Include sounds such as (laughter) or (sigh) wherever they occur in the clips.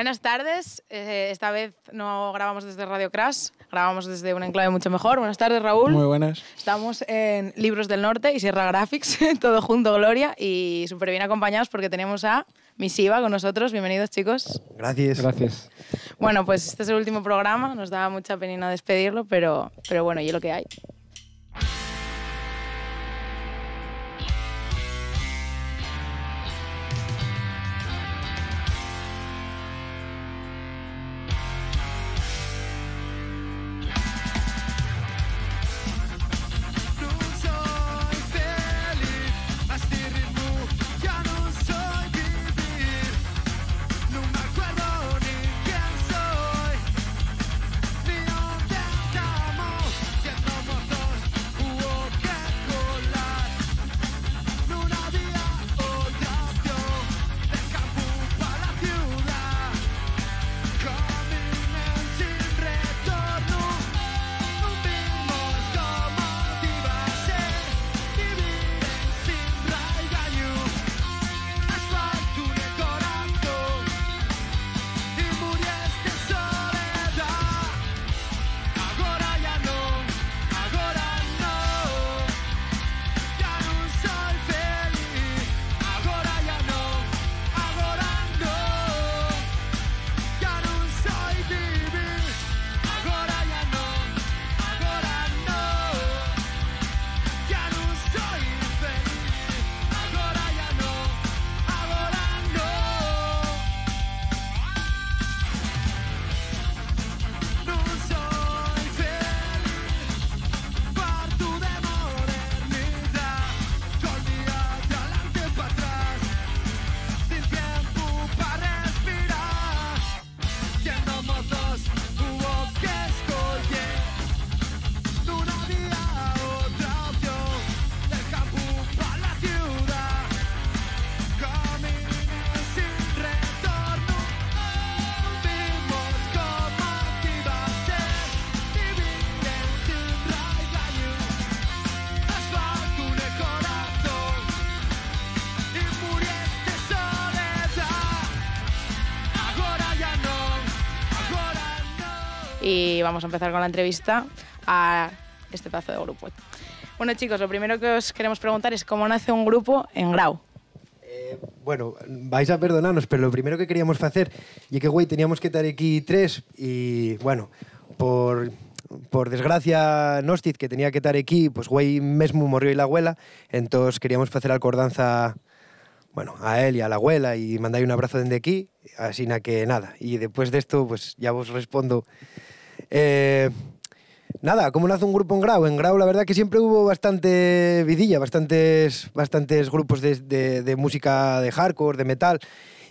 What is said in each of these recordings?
Buenas tardes. Eh, esta vez no grabamos desde Radio Crash, grabamos desde un enclave mucho mejor. Buenas tardes, Raúl. Muy buenas. Estamos en Libros del Norte y Sierra Graphics, (laughs) todo junto, Gloria, y súper bien acompañados porque tenemos a Misiva con nosotros. Bienvenidos, chicos. Gracias. Gracias. Bueno, pues este es el último programa, nos da mucha pena despedirlo, pero, pero bueno, y es lo que hay. Vamos a empezar con la entrevista a este pedazo de grupo. Bueno chicos, lo primero que os queremos preguntar es cómo nace un grupo en Grau. Eh, bueno, vais a perdonarnos, pero lo primero que queríamos hacer y que güey teníamos que estar aquí tres y bueno, por por desgracia Nostiz que tenía que estar aquí, pues güey mesmo morrió y la abuela, entonces queríamos hacer acordanza bueno, a él y a la abuela y mandáis un abrazo desde aquí, así que nada. Y después de esto, pues ya os respondo. Eh, nada, ¿cómo nace un grupo en Grau? En Grau la verdad que siempre hubo bastante vidilla, bastantes, bastantes grupos de, música de hardcore, de metal.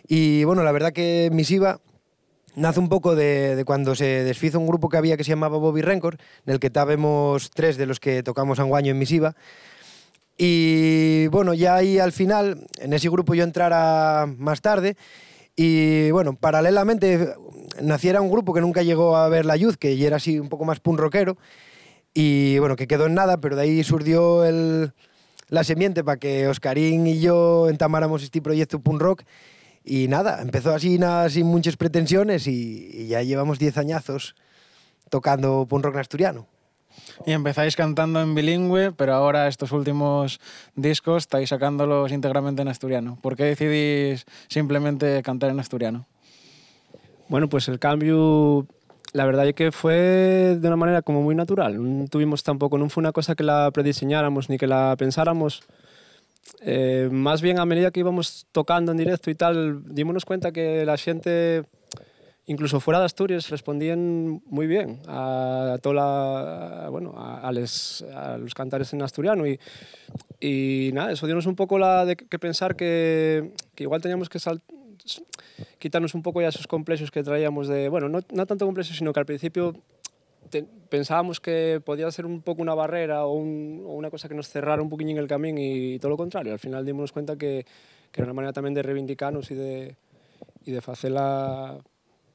Y bueno, la verdad que Misiva nace un poco de, de, cuando se desfizo un grupo que había que se llamaba Bobby Rencor, en el que estábamos tres de los que tocamos Anguaño en Misiva. Y bueno, ya ahí al final, en ese grupo yo entrara más tarde. Y bueno, paralelamente naciera un grupo que nunca llegó a ver la Youth, que ya era así un poco más punk rockero. Y bueno, que quedó en nada, pero de ahí surgió el, la semiente para que Oscarín y yo entamáramos este proyecto punk rock. Y nada, empezó así nada, sin muchas pretensiones y, y ya llevamos 10 añazos tocando punk rock asturiano. Y empezáis cantando en bilingüe, pero ahora estos últimos discos estáis sacándolos íntegramente en asturiano. ¿Por qué decidís simplemente cantar en asturiano? Bueno, pues el cambio, la verdad es que fue de una manera como muy natural. No tuvimos tampoco, no fue una cosa que la prediseñáramos ni que la pensáramos. Eh, más bien a medida que íbamos tocando en directo y tal, dimos cuenta que la gente incluso fuera de Asturias respondían muy bien a, toda la, bueno, a, les, a, los cantares en asturiano y, y nada, eso dio un poco la de que pensar que, que igual teníamos que quitarnos un poco ya esos complejos que traíamos de, bueno, no, no tanto complejos, sino que al principio te, pensábamos que podía ser un poco una barrera o, un, o, una cosa que nos cerrara un poquillo en el camino y todo lo contrario. Al final dimos cuenta que, que era una manera también de reivindicarnos y de, y de hacerla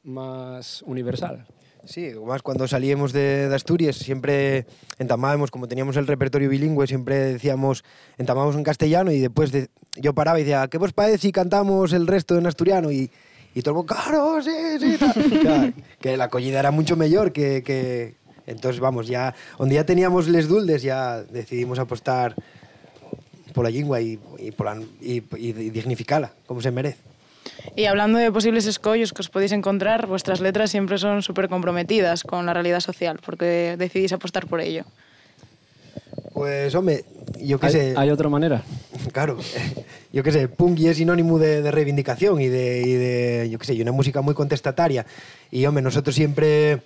más universal. Sí, más cuando salíamos de, Asturias siempre entamábamos, como teníamos el repertorio bilingüe, siempre decíamos, entamábamos en castellano y después de, yo paraba y decía, ¿qué vos parece si cantamos el resto en asturiano? Y, Y todo el mundo, claro, sí, sí. tal". (laughs) O sea, que la acogida era mucho mayor que, que... Entonces, vamos, ya... Donde ya teníamos les duldes, ya decidimos apostar por la lengua y, y, por y dignificarla, como se merece. Y hablando de posibles escollos que os podéis encontrar, vuestras letras siempre son súper comprometidas con la realidad social, porque decidís apostar por ello. Pues, hombre, yo qué ¿Hay, sé... hay otra manera? (laughs) Claro, yo qué sé, punk y es sinónimo de, de reivindicación y de, y de, yo qué sé, y una música muy contestataria. Y, hombre, nosotros siempre,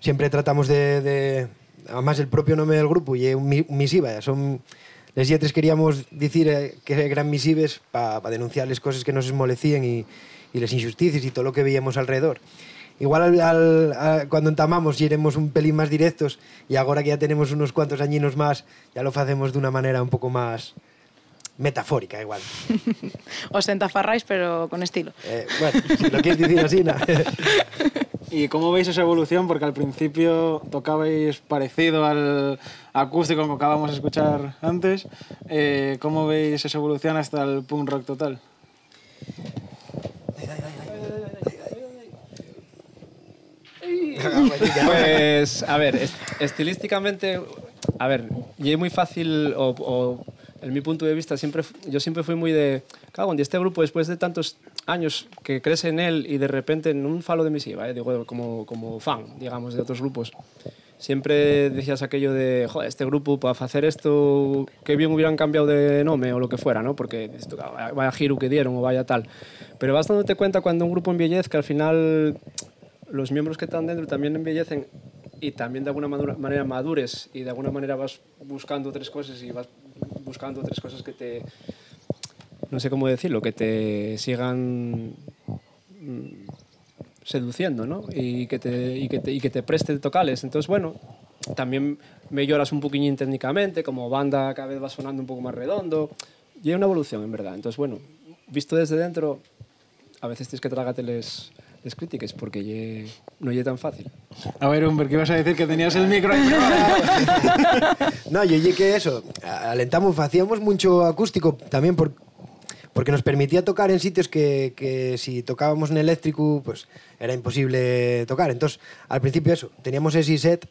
siempre tratamos de, de- Además, el propio nombre del grupo y es misiva, son... Les lletres queríamos decir eh, que eran misives para denunciar las cosas que nos esmolecían y, y las injusticias y todo lo que veíamos alrededor. Igual al, al- a- cuando entamamos y éramos un pelín más directos y ahora que ya tenemos unos cuantos añinos más, ya lo hacemos de una manera un poco más metafórica igual. (laughs) Os entafarráis, pero con estilo. Eh, bueno, si lo quieres decir así, ¿no? (laughs) ¿Y cómo veis esa evolución? Porque al principio tocabais parecido al acústico que acabamos de escuchar antes. Eh, ¿Cómo veis esa evolución hasta el punk rock total? Pues, a ver, est- estilísticamente, a ver, y es muy fácil, o, en mi punto de vista, siempre, yo siempre fui muy de, cago, en este grupo, después de tantos años que crees en él y de repente en un falo de misiva, eh, digo, como, como fan, digamos, de otros grupos, siempre decías aquello de, joder, este grupo para hacer esto, que bien hubieran cambiado de nombre o lo que fuera, ¿no? Porque esto, vaya, vaya giro que dieron o vaya tal. Pero vas dándote cuenta cuando un grupo embellezca, al final los miembros que están dentro también embellecen y también de alguna manera madures y de alguna manera vas buscando otras cosas y vas buscando otras cosas que te no sé cómo decirlo que te sigan mm, seduciendo ¿no? y, que te, y, que te, y que te preste tocales entonces bueno también me lloras un poquillín técnicamente como banda cada vez va sonando un poco más redondo y hay una evolución en verdad entonces bueno visto desde dentro a veces tienes que tragarte les, críticas porque ye- no es tan fácil. A ver, Humber, ¿qué ibas a decir? Que tenías el micro ahí. No, (laughs) yo llegué eso. Alentamos, hacíamos mucho acústico también por, porque nos permitía tocar en sitios que, que si tocábamos en eléctrico, pues era imposible tocar. Entonces, al principio eso, teníamos ese set,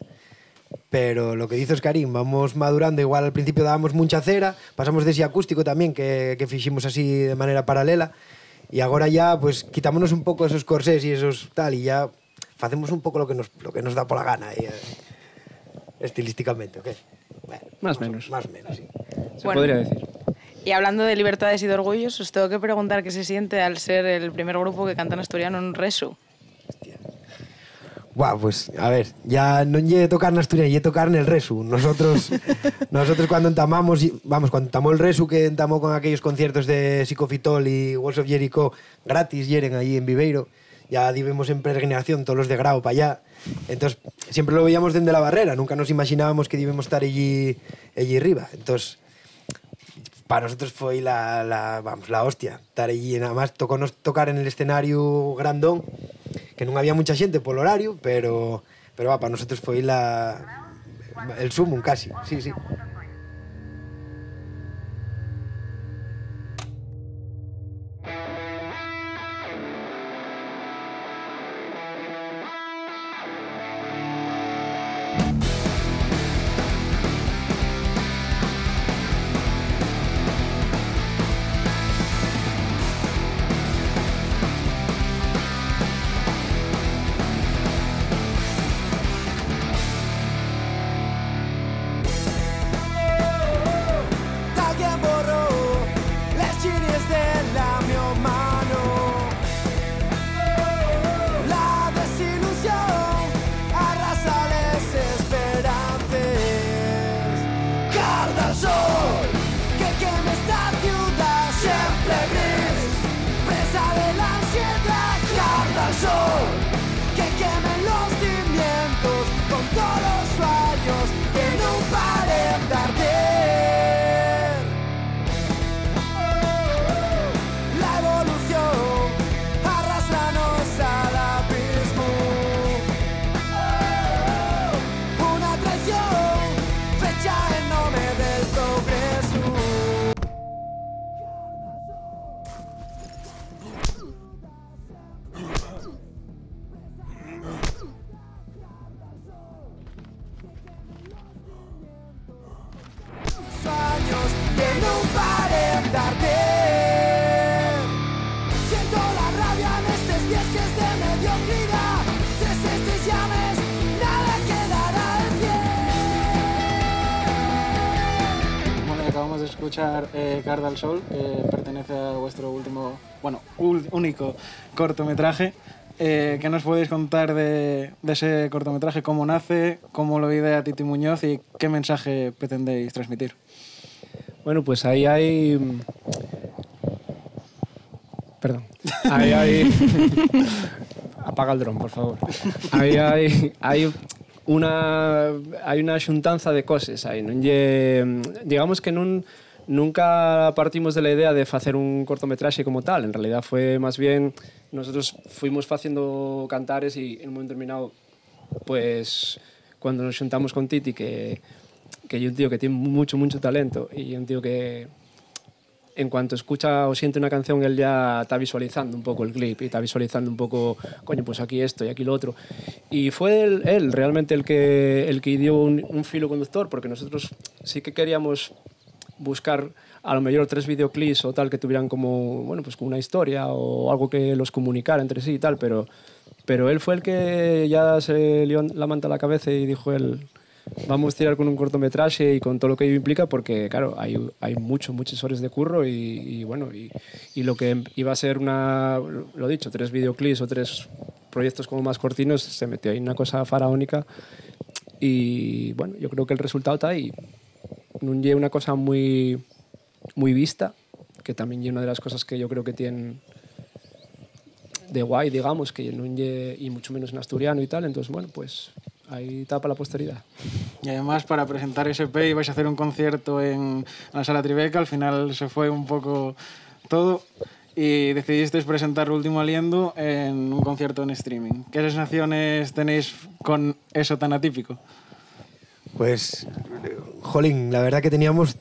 pero lo que dices Karim, vamos madurando, igual al principio dábamos mucha cera, pasamos de ese acústico también, que, que fiximos así de manera paralela, y ahora ya, pues, quitámonos un poco esos corsés y esos tal, y ya hacemos un poco lo que nos, lo que nos da por la gana, y, eh, estilísticamente, ¿ok? Bueno, Más o menos. Más o menos, sí. Se Bueno. podría decir. Y hablando de libertades y de orgullos, os tengo que preguntar qué se siente al ser el primer grupo que canta en asturiano en resu. Guau, pues a ver, ya no lle tocar en Asturias, lle tocar en el Resu. Nosotros, (laughs) nosotros cuando entamamos, vamos, cuando entamó el Resu, que entamó con aquellos conciertos de Psicofitol y Walls of Jericho gratis, yeren ahí en Viveiro, ya vivimos en peregrinación todos los de grado para allá. Entonces, siempre lo veíamos desde la barrera, nunca nos imaginábamos que debíamos estar allí, allí arriba. Entonces, para nosotros foi la, la, vamos, la hostia estar allí. Nada más tocó nos tocar en el escenario grandón, que non había mucha xente polo horario, pero, pero va, para nosotros foi la, el sumum casi, sí, sí. Escuchar eh, Carda al Sol, que pertenece a vuestro último, bueno, único cortometraje. Eh, ¿Qué nos podéis contar de, de ese cortometraje? ¿Cómo nace? ¿Cómo lo idea Titi Muñoz? ¿Y qué mensaje pretendéis transmitir? Bueno, pues ahí hay... Perdón. Ahí hay... (laughs) Apaga el dron, por favor. Ahí hay, hay una hai unha xuntanza de coses aí, non lle digamos que nun nunca partimos de la idea de hacer un cortometraje como tal. En realidad fue más bien nosotros fuimos facendo cantares y en un momento determinado, pues cuando nos juntamos con Titi, que, que é un tío que tiene mucho, mucho talento y un tío que, en cuanto escucha o siente una canción, él ya está visualizando un poco el clip y está visualizando un poco, coño, pues aquí esto y aquí lo otro. Y fue él, realmente el que, el que dio un, un filo conductor, porque nosotros sí que queríamos buscar a lo mejor tres videoclips o tal que tuvieran como, bueno, pues como una historia o algo que los comunicara entre sí y tal, pero, pero él fue el que ya se lió la manta a la cabeza y dijo él, vamos a tirar con un cortometraje y con todo lo que ello implica porque claro hay, hay mucho muchas horas de curro y, y bueno y, y, lo que iba a ser una lo dicho tres videoclips o tres proyectos como más cortinos se metió ahí una cosa faraónica y bueno yo creo que el resultado está ahí. No una cosa muy muy vista que también es una de las cosas que yo creo que tienen de guay digamos que no y mucho menos en asturiano y tal. Entonces bueno pues ahí para la posteridad. Y además para presentar SP vais a hacer un concierto en la sala Tribeca, al final se fue un poco todo y decidisteis presentar Último Aliendo en un concierto en streaming. ¿Qué sensaciones tenéis con eso tan atípico? Pues, jolín, la verdad que teníamos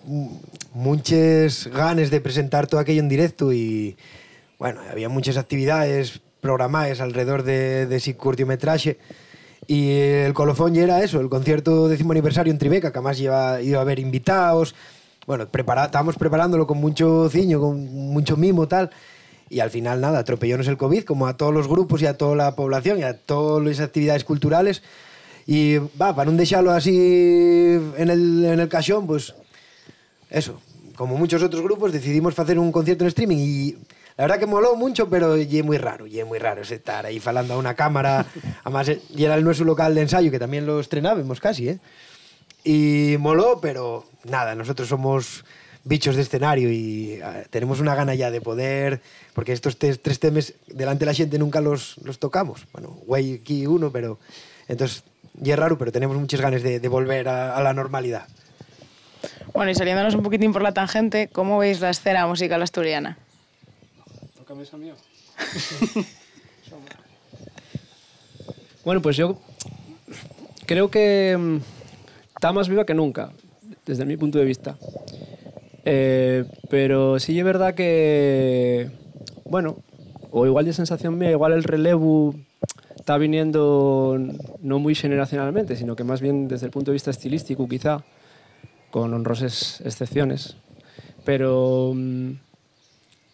muchas ganas de presentar todo aquello en directo y, bueno, había muchas actividades programadas alrededor de, de ese cortometraje. Y el colofón ya era eso, el concierto décimo aniversario en Tribeca, que además iba, iba a haber invitados. Bueno, prepara, estábamos preparándolo con mucho ciño, con mucho mimo, tal. Y al final, nada, atropellónos el COVID, como a todos los grupos y a toda la población y a todas las actividades culturales. Y va, para no dejarlo así en el, en el cachón, pues eso, como muchos otros grupos, decidimos hacer un concierto en streaming y la verdad que moló mucho, pero y muy raro, y muy raro estar ahí falando a una cámara. Además, y era el nuestro local de ensayo, que también lo estrenábamos casi, ¿eh? Y moló, pero nada, nosotros somos bichos de escenario y uh, tenemos una gana ya de poder, porque estos tres, tres temas delante de la gente nunca los, los tocamos. Bueno, güey, aquí uno, pero... Entonces, y es raro, pero tenemos muchas ganas de, de volver a, a la normalidad. Bueno, y saliéndonos un poquitín por la tangente, ¿cómo veis la escena musical asturiana? Camisa mía. (laughs) bueno, pues yo creo que mm, está más viva que nunca, desde mi punto de vista. Eh, pero sí es verdad que, bueno, o igual de sensación mía, igual el relevo está viniendo no muy generacionalmente, sino que más bien desde el punto de vista estilístico quizá, con honrosas excepciones. Pero mm,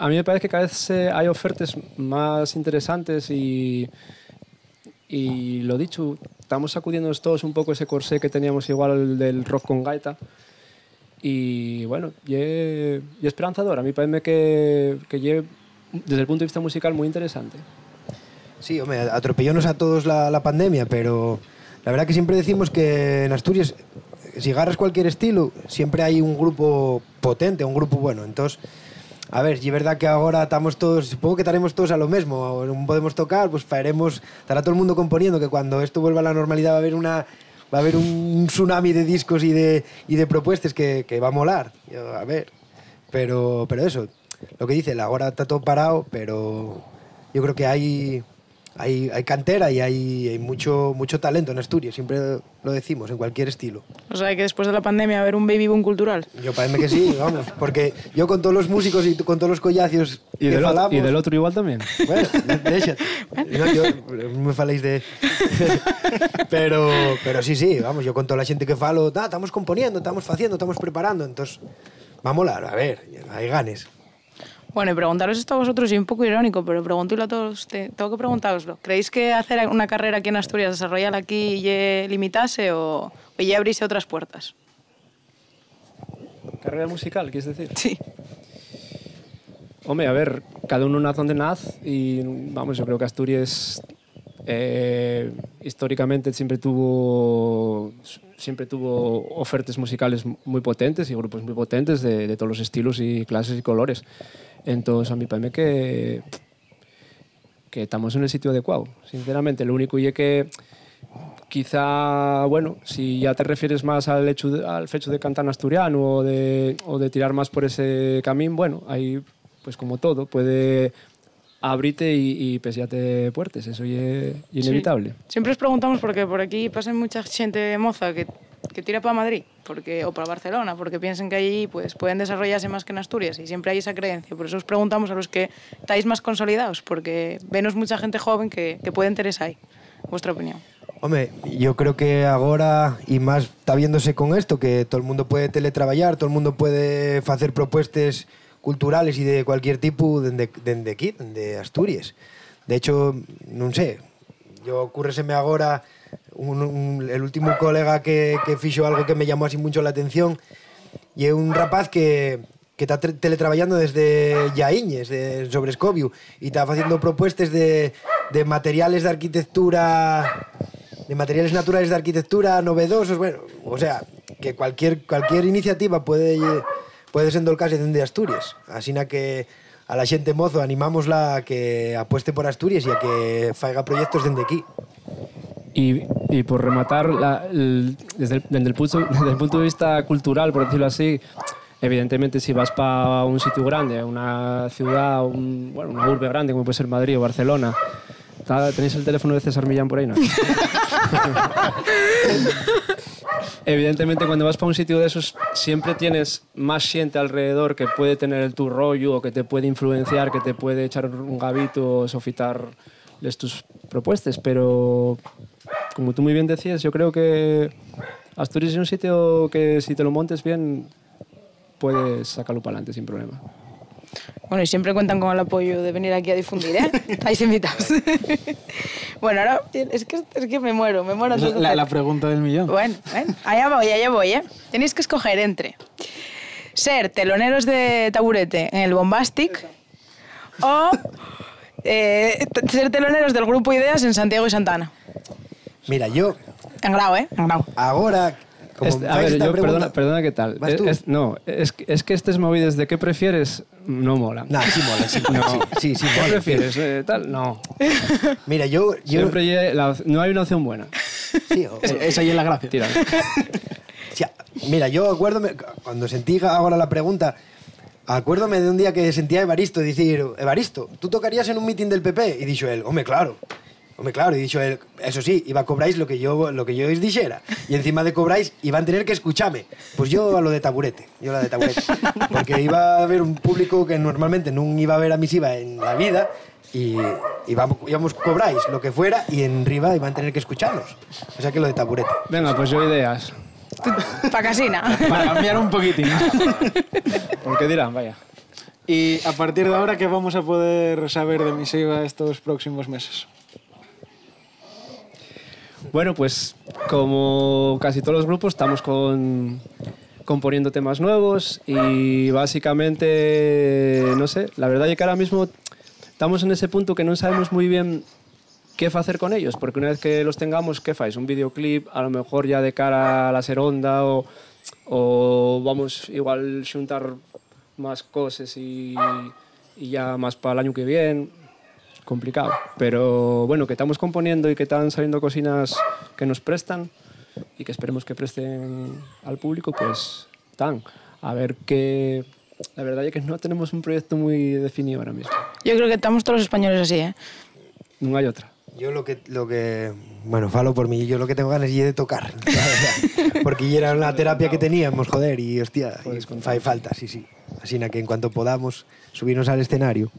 a mí me parece que cada vez hay ofertas más interesantes y, y lo dicho, estamos sacudiéndonos todos un poco ese corsé que teníamos igual del rock con gaita. Y bueno, y, y esperanzador. A mí parece que, que desde el punto de vista musical muy interesante. Sí, hombre, atropellónos a todos la, la pandemia, pero la verdad que siempre decimos que en Asturias, si agarras cualquier estilo, siempre hay un grupo potente, un grupo bueno. Entonces, a ver, y es verdad que ahora estamos todos, supongo que estaremos todos a lo mismo, no podemos tocar, pues faremos, estará todo el mundo componiendo, que cuando esto vuelva a la normalidad va a haber una va a haber un tsunami de discos y de, y de propuestas que, que va a molar. A ver, pero, pero eso, lo que dice, ahora está todo parado, pero yo creo que hay, hay, hay cantera y hay, hay, mucho, mucho talento en Asturias, siempre lo decimos, en cualquier estilo. O sea, que después de la pandemia va a haber un baby boom cultural. Yo parece que sí, (laughs) vamos, porque yo con todos los músicos y con todos los collacios y, que del falamos, otro, y del otro igual también. (laughs) Bueno, déjate. No, yo, no me faléis de... (laughs) pero, pero sí, sí, vamos, yo con toda la gente que falo, ah, estamos componiendo, estamos haciendo, estamos preparando, entonces va a molar, a ver, hay ganes. Bueno, y preguntaros esto a vosotros, y un poco irónico, pero preguntélo a todos, te, tengo que preguntaroslo. ¿Creéis que hacer una carrera aquí en Asturias, desarrollarla aquí, y limitase o, o ya abrirse otras puertas? carrera musical, quieres decir? Sí. Hombre, a ver, cada uno nace donde nace y vamos, yo creo que Asturias eh, históricamente siempre tuvo siempre tuvo ofertas musicales muy potentes y grupos muy potentes de, de todos los estilos y clases y colores. Entonces a mí parece que que estamos en el sitio adecuado, sinceramente. Lo único es que quizá, bueno, si ya te refieres más al hecho de, al hecho de cantar asturiano o de, o de tirar más por ese camino, bueno, ahí, pues como todo, puede abrirte y, y pesearte puertas, eso es inevitable. Siempre os preguntamos porque por aquí pasa mucha gente moza que, que tira para Madrid porque, o para Barcelona porque piensan que allí pues, pueden desarrollarse más que en Asturias y siempre hay esa creencia. Por eso os preguntamos a los que estáis más consolidados porque venos mucha gente joven que, que puede interesar ahí. Vuestra opinión. Hombre, yo creo que ahora, y más está viéndose con esto, que todo el mundo puede teletraballar, todo el mundo puede hacer propuestas culturales y de cualquier tipo dende, dende aquí, de Asturias. De hecho, non sé, yo ocurreseme agora un, un, el último colega que, que fixo algo que me llamó así mucho la atención y é un rapaz que que está teletraballando desde Yaíñez, de, sobre Escobiu, e está facendo propuestas de, de materiales de arquitectura de materiales naturales de arquitectura novedosos, bueno, o sea, que cualquier cualquier iniciativa puede puede ser endolcarse dende Asturias. Así na que a la xente mozo animámosla a que apueste por Asturias e a que faiga proyectos dende aquí. Y, y por rematar, la- el- desde, el, desde el punto, (laughs) desde el punto de vista cultural, por decirlo así, evidentemente si vas para un sitio grande, una ciudad, un- bueno, una urbe grande como puede ser Madrid o Barcelona, ¿tá- ¿tenéis el teléfono de César Millán por ahí? No? (laughs) Evidentemente, cuando vas para un sitio de esos, siempre tienes más gente alrededor que puede tener tu rollo o que te puede influenciar, que te puede echar un gavito o sofitarles tus propuestas. Pero, como tú muy bien decías, yo creo que Asturias es un sitio que si te lo montes bien, puedes sacarlo para adelante sin problema. Bueno, y siempre cuentan con el apoyo de venir aquí a difundir, ¿eh? (laughs) Estáis invitados. (laughs) bueno, ahora es que, es que me muero, me muero. La, hacer- la pregunta del millón. Bueno, bueno, allá voy, allá voy, ¿eh? Tenéis que escoger entre ser teloneros de taburete en el Bombastic o eh, ser teloneros del grupo Ideas en Santiago y Santana. Mira, yo En grau, ¿eh? En grau. agora como Este- a ver, yo, perdona, perdona, ¿qué tal? ¿Vas Es- tú? es- no, es, que- es que estos movidos de qué prefieres no mola. Nah, sí mola, sí, No. sí, sí, sí ¿Qué mola. prefieres? Eh, tal, no. (laughs) Mira, yo, yo Siempre la no hay una opción buena. sí, (laughs) o- Es- Esa es la gracia. Tira. (laughs) Sí, mira, yo acuérdome, cuando sentí ahora la pregunta, acuérdome de un día que sentía a Evaristo decir, Evaristo, tú tocarías en un meeting del PP? Y dicho él, hombre, claro. Hombre, claro, y dicho él, eso sí, iba a cobráis lo que yo lo que yo os dijera. Y encima de cobráis, iban a tener que escucharme. Pues yo a lo de taburete, yo a la de taburete. Porque iba a haber un público que normalmente no iba a ver a misiva en la vida y íbamos, íbamos cobráis lo que fuera y en riba iban a tener que escucharnos. O sea que lo de taburete. Venga, pues yo ideas. Pa' casina. Para cambiar un poquitín. Porque dirán, vaya. Y a partir de ahora, ¿qué vamos a poder saber de Misiva estos próximos meses? Bueno, pues como casi todos los grupos, estamos con, componiendo temas nuevos y básicamente, no sé, la verdad es que ahora mismo estamos en ese punto que no sabemos muy bien qué hacer con ellos, porque una vez que los tengamos, ¿qué fáis? Un videoclip, a lo mejor ya de cara a la seronda o, vamos igual juntar más cosas y ya más para el año que viene complicado. Pero bueno, que estamos componiendo y que están saliendo cocinas que nos prestan y que esperemos que presten al público, pues están. A ver qué... La verdad es que no tenemos un proyecto muy definido ahora mismo. Yo creo que estamos todos los españoles así, ¿eh? No hay otra. Yo lo que, lo que, bueno, falo por mí, yo lo que tengo ganas es de tocar, la (laughs) verdad. porque era una terapia que teníamos, joder, y hostia, y fai falta, sí, sí. Así que en cuanto podamos subirnos al escenario.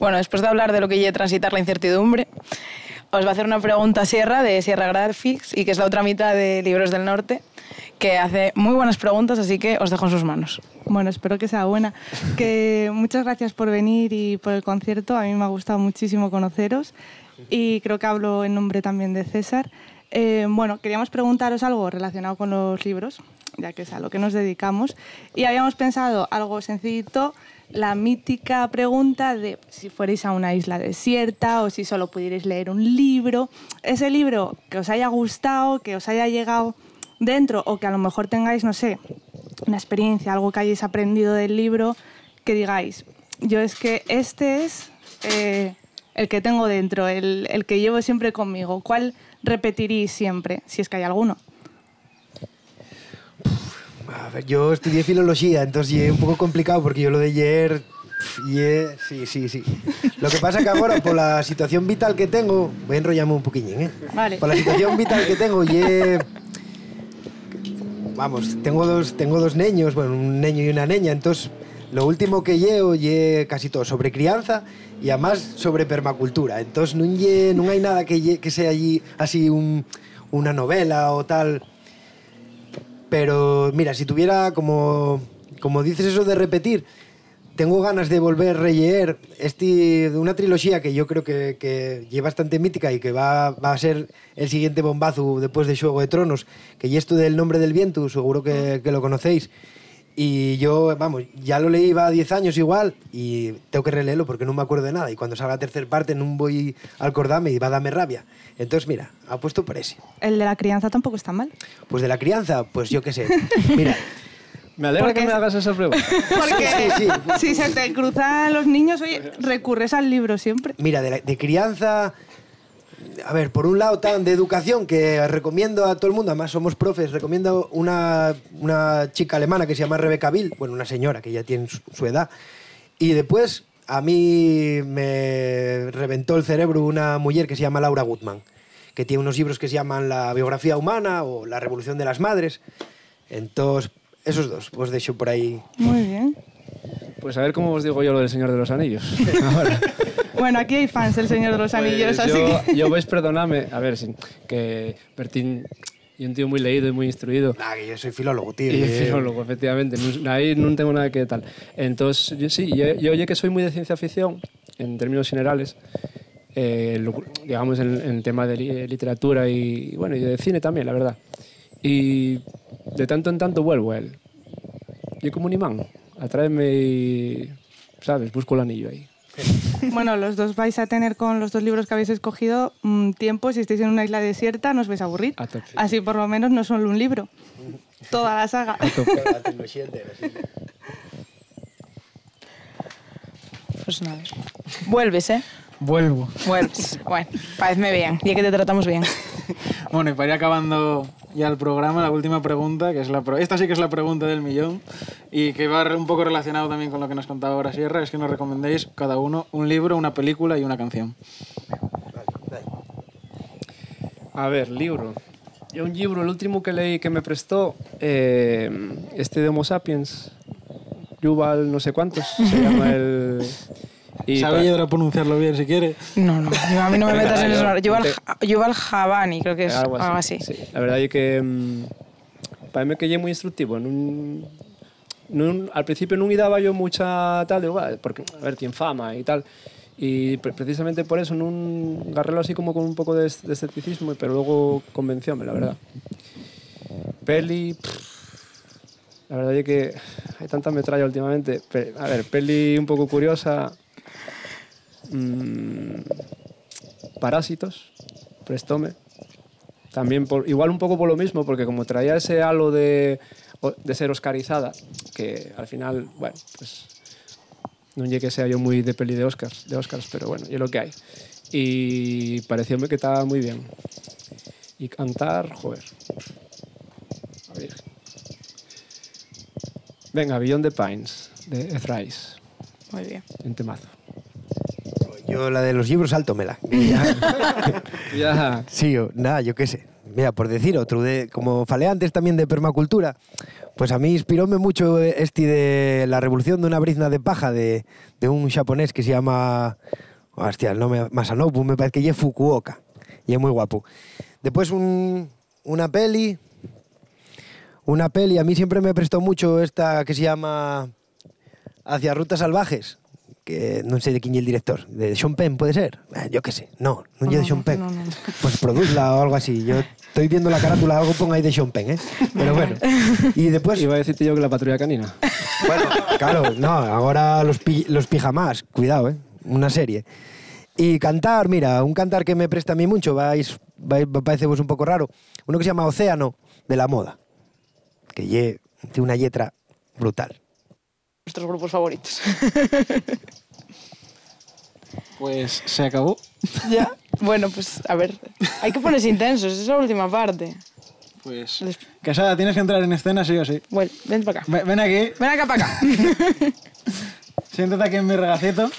Bueno, después de hablar de lo que lleva transitar la incertidumbre, os va a hacer una pregunta a Sierra de Sierra Graphics y que es la otra mitad de Libros del Norte, que hace muy buenas preguntas, así que os dejo en sus manos. Bueno, espero que sea buena. Que muchas gracias por venir y por el concierto. A mí me ha gustado muchísimo conoceros y creo que hablo en nombre también de César. Eh, bueno, queríamos preguntaros algo relacionado con los libros. ya que es a lo que nos dedicamos. Y habíamos pensado algo sencillito, la mítica pregunta de si fuerais a una isla desierta o si solo pudierais leer un libro. Ese libro que os haya gustado, que os haya llegado dentro o que a lo mejor tengáis, no sé, una experiencia, algo que hayáis aprendido del libro, que digáis, yo es que este es eh, el que tengo dentro, el, el que llevo siempre conmigo. ¿Cuál repetiríais siempre, si es que hay alguno? A ver, yo estudié filología, entonces es un poco complicado porque yo lo de ayer... ye- sí, sí, sí. Lo que pasa que ahora, por la situación vital que tengo, voy a enrollarme un poquillín, ¿eh? Vale. Por la situación vital que tengo, ye... Vamos, tengo dos, tengo dos niños, bueno, un niño y una niña, entonces lo último que llevo ye casi todo sobre crianza y además sobre permacultura. Entonces no, ye, no hay nada que, ye- que sea allí así un- una novela o tal. Pero mira, si tuviera, como, como dices eso de repetir, tengo ganas de volver a releer este, una trilogía que yo creo que, que es bastante mítica y que va, va a ser el siguiente bombazo después de Juego de Tronos, que y esto del Nombre del Viento, seguro que, que lo conocéis. Y yo, vamos, ya lo leí va 10 años igual y tengo que releerlo porque no me acuerdo de nada. Y cuando salga la tercera parte no voy a acordarme y va a darme rabia. Entonces, mira, apuesto por ese. El de la crianza tampoco está mal. Pues de la crianza, pues yo qué sé. (laughs) Mira, Me alegra Porque que me hagas esa pregunta. (laughs) Porque Sí, sí. si se te cruzan los niños, oye, recurres al libro siempre. Mira, de, la- de crianza, a ver, por un lado, tan de educación, que recomiendo a todo el mundo, además somos profes, recomiendo una, una chica alemana que se llama Rebecca Bill, bueno, una señora que ya tiene su, su edad, y después a mí me reventó el cerebro una mujer que se llama Laura Gutman, que tiene unos libros que se llaman La biografía humana o La revolución de las madres. Entonces, esos dos, os dejo por ahí. Muy bien. Pues a ver cómo os digo yo lo del Señor de los Anillos. Ahora. (laughs) (laughs) Bueno, aquí hay fans del Señor de los Anillos, Pues así yo, que... yo vais perdonarme, a ver, que Bertín y un tío muy leído y muy instruido. Ah, que yo soy filólogo, tío. Y filólogo, efectivamente. Ahí no tengo nada que tal. Entonces, yo, sí, yo, yo oye que soy muy de ciencia ficción, en términos generales, eh, lo- digamos en, en tema de li- literatura y, bueno, y de cine también, la verdad. Y de tanto en tanto vuelvo a él. Yo como un imán, atráeme y, ¿sabes? Busco el anillo ahí. Bueno, los dos vais a tener con los dos libros que habéis escogido mm, tiempo. Si estáis en una isla desierta, no os vais a aburrir. A. Así por lo menos no solo un libro. Toda la saga. Pues nada. Vuelves, ¿eh? Vuelvo. Vuelves. Bueno, parece bien. Ya que te tratamos bien. (laughs) Bueno, y para ir acabando ya el programa, la última pregunta, que es la pro- esta sí que es la pregunta del millón y que va un poco relacionado también con lo que nos contaba ahora Sierra, es que nos recomendéis cada uno un libro, una película y una canción. A ver, libro. Yo un libro, el último que leí que me prestó, eh, este de Homo Sapiens, Yuval no sé cuántos, se llama el... (laughs) y Sabe pa- Yedra pronunciarlo bien si quiere. No, no, yo- a mí no me (laughs) metas en eso. Yuval, Te- Yuval Javani, creo que es algo algo así. así. Sí, la verdad es que mm, para mí que es muy instructivo. nun- nun- al principio no me daba yo mucha tal, digo, porque, a ver, tiene fama y tal. Y pre- precisamente por eso no agarrélo así como con un poco de, de escepticismo, pero luego convencióme, la verdad. Peli, pff, la verdad es que hay tanta metralla últimamente. A ver, peli un poco curiosa. Mm, Parásitos, Prestóme. También por, igual un poco por lo mismo, porque como traía ese halo de, de ser oscarizada, que al final, bueno, pues no llegué que sea yo muy de peli de Oscars, de Oscars pero bueno, y es lo que hay. Y parecióme que estaba muy bien. Y cantar, joder. A ver. Venga, Beyond the Pines, de Thrice, Muy bien. en temazo. Yo la de los libros saltómela. que (laughs) ya- Ya, sí, yo, nada, yo qué sé. Mira, por decir otro, de, como falé antes también de permacultura, pues a mí inspiróme mucho este de la revolución de una brizna de paja de, de un japonés que se llama, hostia, el nombre Masanobu, me parece que es Fukuoka, y es muy guapo. Después un- una peli, una peli, a mí siempre me prestó mucho esta que se llama Hacia Rutas Salvajes, que non sei de quién é el director, de Sean Penn, pode ser? Eh, yo que sé, no, non lle de Sean Penn. no, no. Pues produzla o algo así. Yo estoy viendo la carátula, algo pon aí de Sean Penn, ¿eh? Pero bueno. Y después, Iba a decirte yo que la patrulla canina. bueno, claro, no, ahora los, pi- los pijamas, cuidado, ¿eh? Una serie. Y cantar, mira, un cantar que me presta a mí mucho, vais, vais parece vos un poco raro, uno que se llama Océano de la Moda, que lle, tiene una letra brutal. Nuestros grupos favoritos. (laughs) Pues se acabó. (laughs) ya. Bueno, pues a ver, hay que ponerse intensos, esa es la última parte. Pues. Les- Casada, tienes que entrar en escena sí o sí. Bueno, ven para acá. Ven ven aquí, Ven acá para acá. (laughs) siéntate aquí en mi regacito.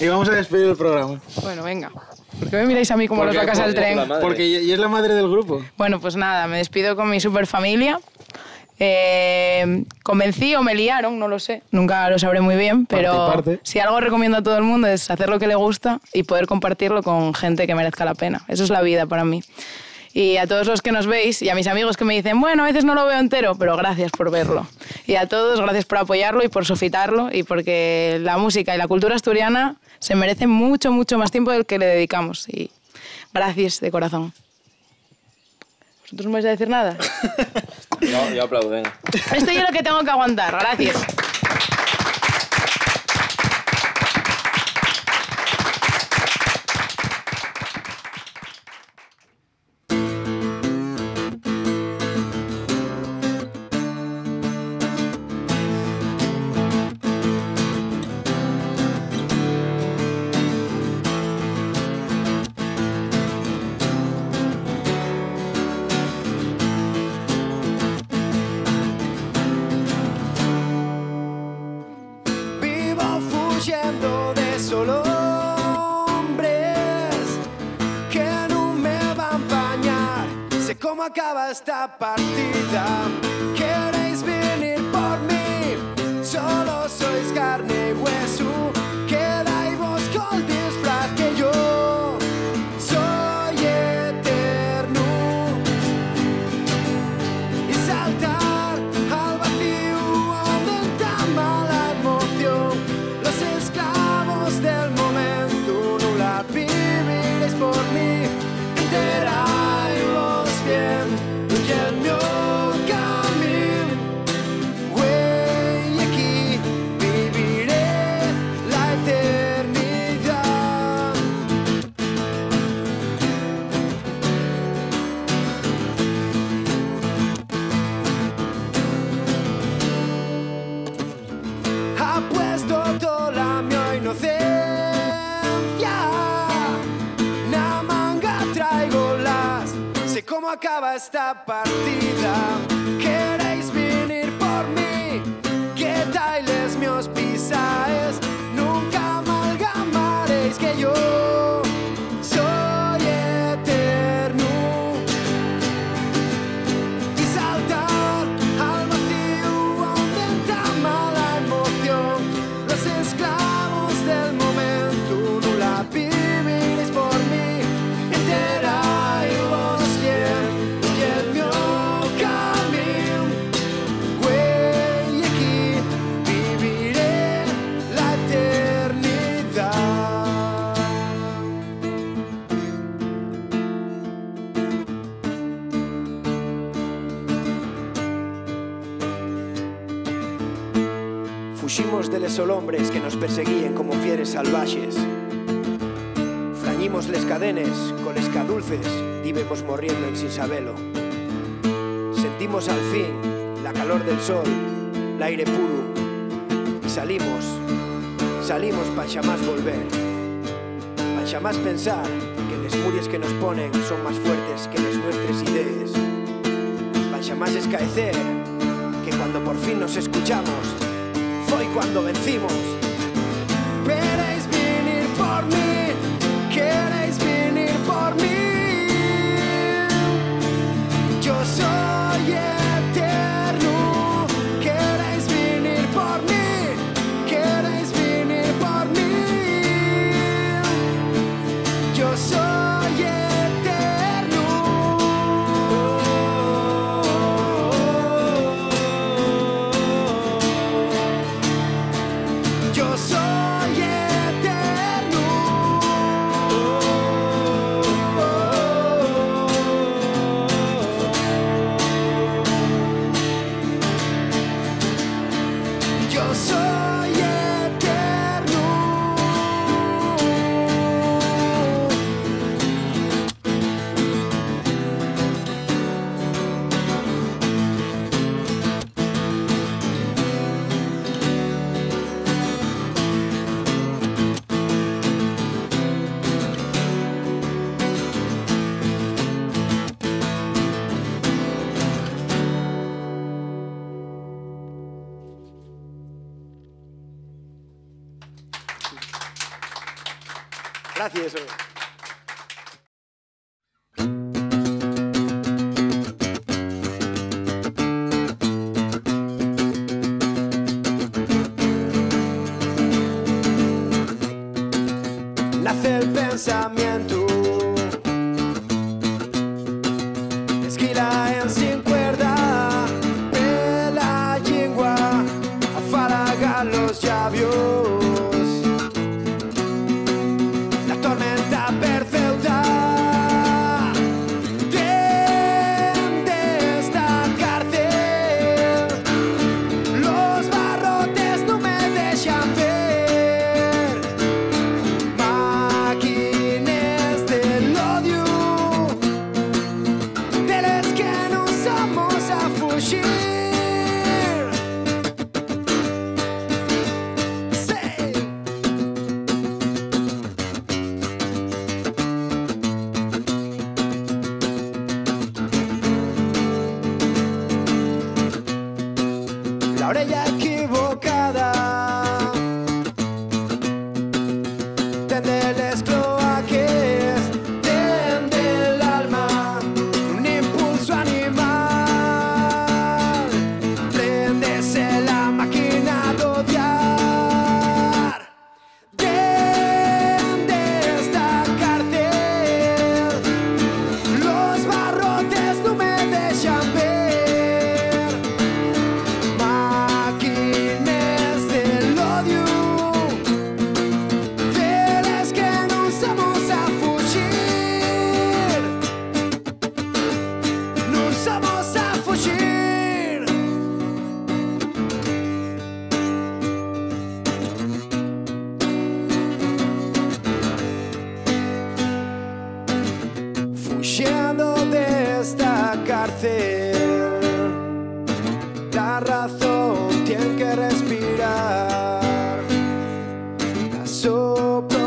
y vamos a despedir el programa. bueno, venga. ¿Por qué me miráis a mí como los vacas al tren? Porque y es la madre del grupo. Bueno, pues nada, me despido con mi super familia. Eh, convencí o me liaron, no lo sé, nunca lo sabré muy bien, pero parte. si algo recomiendo a todo el mundo es hacer lo que le gusta y poder compartirlo con gente que merezca la pena. Eso es la vida para mí. Y a todos los que nos veis y a mis amigos que me dicen, bueno, a veces no lo veo entero, pero gracias por verlo. Y a todos, gracias por apoyarlo y por sofitarlo y porque la música y la cultura asturiana se merecen mucho, mucho más tiempo del que le dedicamos. Y gracias de corazón. ¿Vosotros no vais a decir nada? (laughs) Yo, yo aplaudo, venga. Esto yo lo que tengo que aguantar, gracias. Acaba esta partida. Acaba esta partida. Fuximos de les hombres que nos perseguían como fieres salvajes. Frañimos les cadenes, con les cadulces, íbamos morriendo en sin sabelo. Sentimos al fin la calor del sol, el aire puro, y salimos, salimos para jamás volver, para jamás pensar que les murias que nos ponen son más fuertes que las nuestras ideas, para jamás escaecer que cuando por fin nos escuchamos, fue cuando vencimos. La orella equivocada a